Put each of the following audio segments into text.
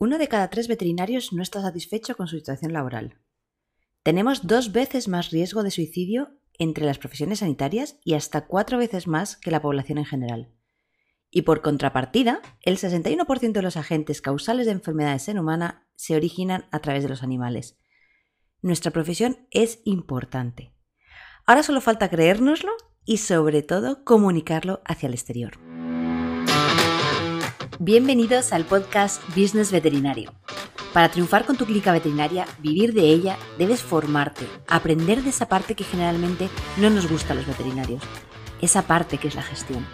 Uno de cada tres veterinarios no está satisfecho con su situación laboral. Tenemos dos veces más riesgo de suicidio entre las profesiones sanitarias y hasta cuatro veces más que la población en general. Y por contrapartida, el 61% de los agentes causales de enfermedades en humana se originan a través de los animales. Nuestra profesión es importante. Ahora solo falta creérnoslo y sobre todo comunicarlo hacia el exterior. Bienvenidos al podcast Business Veterinario. Para triunfar con tu clínica veterinaria, vivir de ella, debes formarte, aprender de esa parte que generalmente no nos gusta a los veterinarios, esa parte que es la gestión.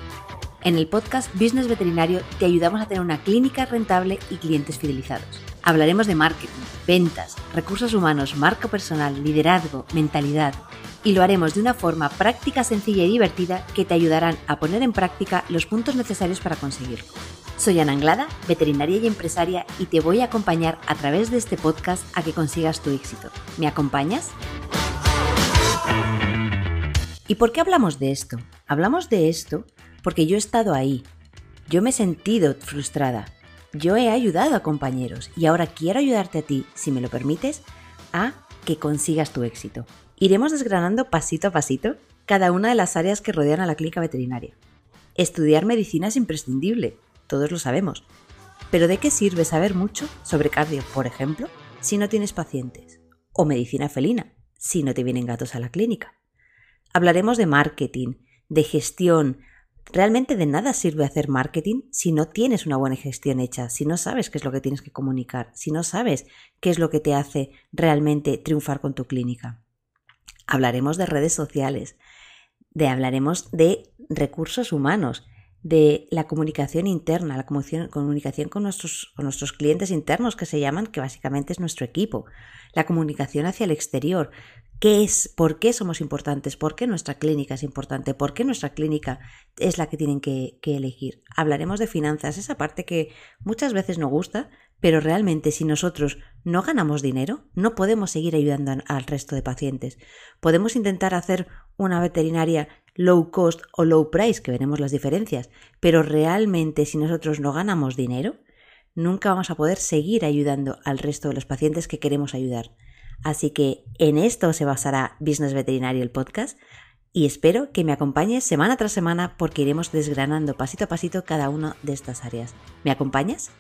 En el podcast Business Veterinario te ayudamos a tener una clínica rentable y clientes fidelizados. Hablaremos de marketing, ventas, recursos humanos, marca personal, liderazgo, mentalidad y lo haremos de una forma práctica, sencilla y divertida que te ayudarán a poner en práctica los puntos necesarios para conseguirlo. Soy Ana Anglada, veterinaria y empresaria, y te voy a acompañar a través de este podcast a que consigas tu éxito. ¿Me acompañas? ¿Y por qué hablamos de esto? Hablamos de esto porque yo he estado ahí. Yo me he sentido frustrada. Yo he ayudado a compañeros y ahora quiero ayudarte a ti, si me lo permites, a que consigas tu éxito. Iremos desgranando pasito a pasito cada una de las áreas que rodean a la clínica veterinaria. Estudiar medicina es imprescindible, todos lo sabemos. Pero ¿de qué sirve saber mucho sobre cardio, por ejemplo, si no tienes pacientes? O medicina felina, si no te vienen gatos a la clínica. Hablaremos de marketing, de gestión, Realmente de nada sirve hacer marketing si no tienes una buena gestión hecha, si no sabes qué es lo que tienes que comunicar, si no sabes qué es lo que te hace realmente triunfar con tu clínica. Hablaremos de redes sociales, de hablaremos de recursos humanos, de la comunicación interna, la comunicación, con, nuestros, con nuestros clientes internos que se llaman, que básicamente es nuestro equipo, la comunicación hacia el exterior, qué es, por qué somos importantes, por qué nuestra clínica es importante, por qué nuestra clínica es la que tienen que, elegir. Hablaremos de finanzas, esa parte que muchas veces no gusta, pero realmente si nosotros no ganamos dinero, no podemos seguir ayudando al resto de pacientes. Podemos intentar hacer una veterinaria low cost o low price, que veremos las diferencias, pero realmente si nosotros no ganamos dinero, nunca vamos a poder seguir ayudando al resto de los pacientes que queremos ayudar. Así que en esto se basará Business Veterinario el podcast y espero que me acompañes semana tras semana porque iremos desgranando pasito a pasito cada una de estas áreas. ¿Me acompañas?